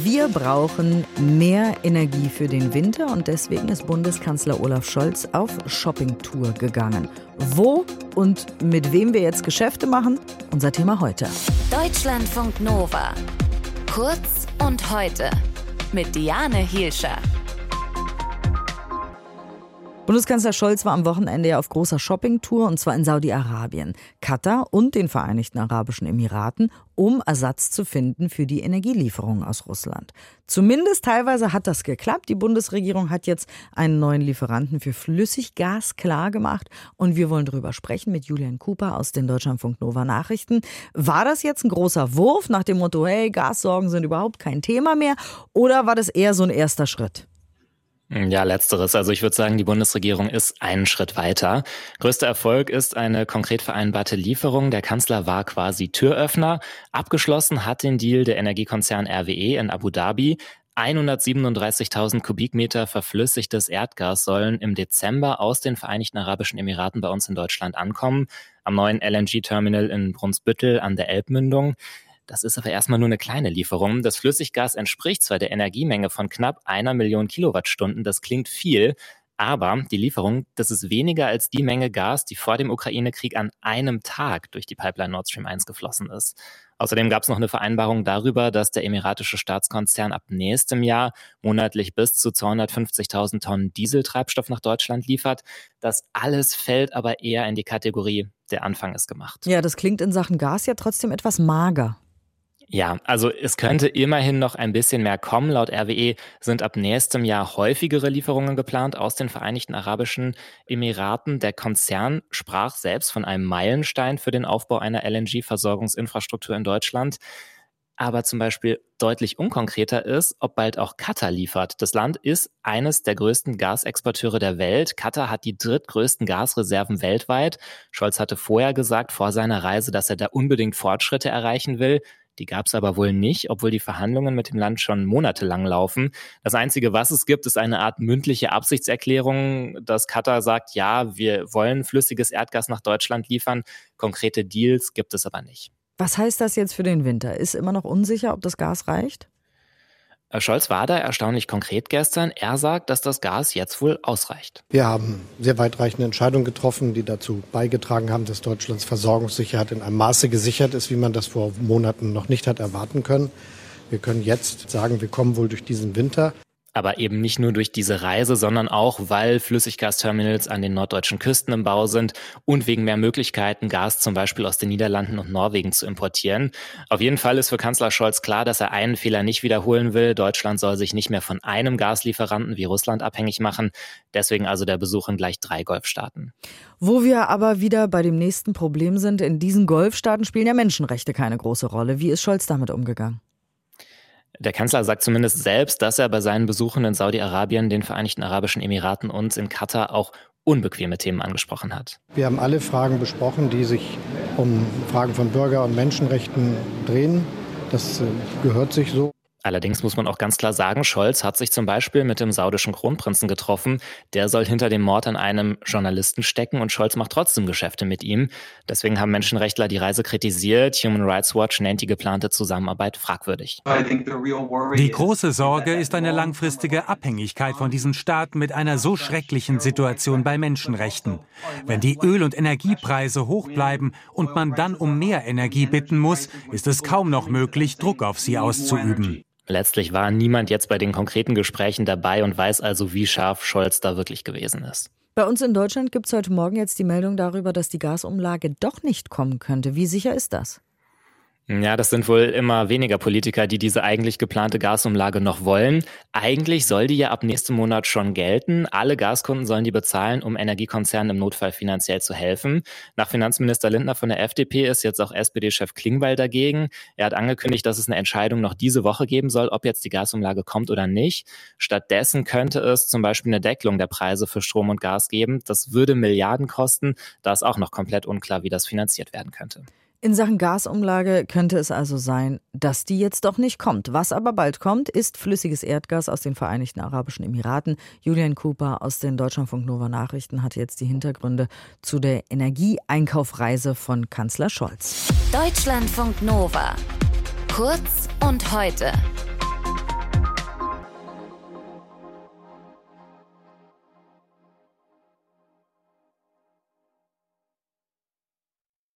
Wir brauchen mehr Energie für den Winter und deswegen ist Bundeskanzler Olaf Scholz auf Shoppingtour gegangen. Wo und mit wem wir jetzt Geschäfte machen, unser Thema heute. Deutschlandfunk Nova. Kurz und heute mit Diane Hielscher. Bundeskanzler Scholz war am Wochenende ja auf großer Shoppingtour und zwar in Saudi-Arabien, Katar und den Vereinigten Arabischen Emiraten, um Ersatz zu finden für die Energielieferungen aus Russland. Zumindest teilweise hat das geklappt. Die Bundesregierung hat jetzt einen neuen Lieferanten für Flüssiggas klargemacht und wir wollen darüber sprechen mit Julian Cooper aus den Deutschlandfunk Nova Nachrichten. War das jetzt ein großer Wurf nach dem Motto, hey, Gassorgen sind überhaupt kein Thema mehr oder war das eher so ein erster Schritt? Ja, letzteres. Also ich würde sagen, die Bundesregierung ist einen Schritt weiter. Größter Erfolg ist eine konkret vereinbarte Lieferung. Der Kanzler war quasi Türöffner. Abgeschlossen hat den Deal der Energiekonzern RWE in Abu Dhabi. 137.000 Kubikmeter verflüssigtes Erdgas sollen im Dezember aus den Vereinigten Arabischen Emiraten bei uns in Deutschland ankommen, am neuen LNG-Terminal in Brunsbüttel an der Elbmündung. Das ist aber erstmal nur eine kleine Lieferung. Das Flüssiggas entspricht zwar der Energiemenge von knapp einer Million Kilowattstunden, das klingt viel, aber die Lieferung, das ist weniger als die Menge Gas, die vor dem Ukraine-Krieg an einem Tag durch die Pipeline Nord Stream 1 geflossen ist. Außerdem gab es noch eine Vereinbarung darüber, dass der emiratische Staatskonzern ab nächstem Jahr monatlich bis zu 250.000 Tonnen Dieseltreibstoff nach Deutschland liefert. Das alles fällt aber eher in die Kategorie, der Anfang ist gemacht. Ja, das klingt in Sachen Gas ja trotzdem etwas mager. Ja, also es könnte immerhin noch ein bisschen mehr kommen. Laut RWE sind ab nächstem Jahr häufigere Lieferungen geplant aus den Vereinigten Arabischen Emiraten. Der Konzern sprach selbst von einem Meilenstein für den Aufbau einer LNG-Versorgungsinfrastruktur in Deutschland. Aber zum Beispiel deutlich unkonkreter ist, ob bald auch Katar liefert. Das Land ist eines der größten Gasexporteure der Welt. Katar hat die drittgrößten Gasreserven weltweit. Scholz hatte vorher gesagt, vor seiner Reise, dass er da unbedingt Fortschritte erreichen will. Die gab es aber wohl nicht, obwohl die Verhandlungen mit dem Land schon monatelang laufen. Das Einzige, was es gibt, ist eine Art mündliche Absichtserklärung, dass Katar sagt, ja, wir wollen flüssiges Erdgas nach Deutschland liefern. Konkrete Deals gibt es aber nicht. Was heißt das jetzt für den Winter? Ist immer noch unsicher, ob das Gas reicht? Scholz war da erstaunlich konkret gestern. Er sagt, dass das Gas jetzt wohl ausreicht. Wir haben sehr weitreichende Entscheidungen getroffen, die dazu beigetragen haben, dass Deutschlands Versorgungssicherheit in einem Maße gesichert ist, wie man das vor Monaten noch nicht hat erwarten können. Wir können jetzt sagen, wir kommen wohl durch diesen Winter aber eben nicht nur durch diese Reise, sondern auch, weil Flüssiggasterminals an den norddeutschen Küsten im Bau sind und wegen mehr Möglichkeiten, Gas zum Beispiel aus den Niederlanden und Norwegen zu importieren. Auf jeden Fall ist für Kanzler Scholz klar, dass er einen Fehler nicht wiederholen will. Deutschland soll sich nicht mehr von einem Gaslieferanten wie Russland abhängig machen. Deswegen also der Besuch in gleich drei Golfstaaten. Wo wir aber wieder bei dem nächsten Problem sind, in diesen Golfstaaten spielen ja Menschenrechte keine große Rolle. Wie ist Scholz damit umgegangen? Der Kanzler sagt zumindest selbst, dass er bei seinen Besuchen in Saudi-Arabien, den Vereinigten Arabischen Emiraten und in Katar auch unbequeme Themen angesprochen hat. Wir haben alle Fragen besprochen, die sich um Fragen von Bürger- und Menschenrechten drehen. Das äh, gehört sich so. Allerdings muss man auch ganz klar sagen, Scholz hat sich zum Beispiel mit dem saudischen Kronprinzen getroffen. Der soll hinter dem Mord an einem Journalisten stecken und Scholz macht trotzdem Geschäfte mit ihm. Deswegen haben Menschenrechtler die Reise kritisiert. Human Rights Watch nennt die geplante Zusammenarbeit fragwürdig. Die große Sorge ist eine langfristige Abhängigkeit von diesen Staaten mit einer so schrecklichen Situation bei Menschenrechten. Wenn die Öl- und Energiepreise hoch bleiben und man dann um mehr Energie bitten muss, ist es kaum noch möglich, Druck auf sie auszuüben. Letztlich war niemand jetzt bei den konkreten Gesprächen dabei und weiß also, wie scharf Scholz da wirklich gewesen ist. Bei uns in Deutschland gibt es heute Morgen jetzt die Meldung darüber, dass die Gasumlage doch nicht kommen könnte. Wie sicher ist das? Ja, das sind wohl immer weniger Politiker, die diese eigentlich geplante Gasumlage noch wollen. Eigentlich soll die ja ab nächstem Monat schon gelten. Alle Gaskunden sollen die bezahlen, um Energiekonzernen im Notfall finanziell zu helfen. Nach Finanzminister Lindner von der FDP ist jetzt auch SPD-Chef Klingbeil dagegen. Er hat angekündigt, dass es eine Entscheidung noch diese Woche geben soll, ob jetzt die Gasumlage kommt oder nicht. Stattdessen könnte es zum Beispiel eine Deckelung der Preise für Strom und Gas geben. Das würde Milliarden kosten. Da ist auch noch komplett unklar, wie das finanziert werden könnte. In Sachen Gasumlage könnte es also sein, dass die jetzt doch nicht kommt. Was aber bald kommt, ist flüssiges Erdgas aus den Vereinigten Arabischen Emiraten. Julian Cooper aus den Deutschlandfunk Nova Nachrichten hat jetzt die Hintergründe zu der Energieeinkaufreise von Kanzler Scholz. Deutschlandfunk Nova. Kurz und heute.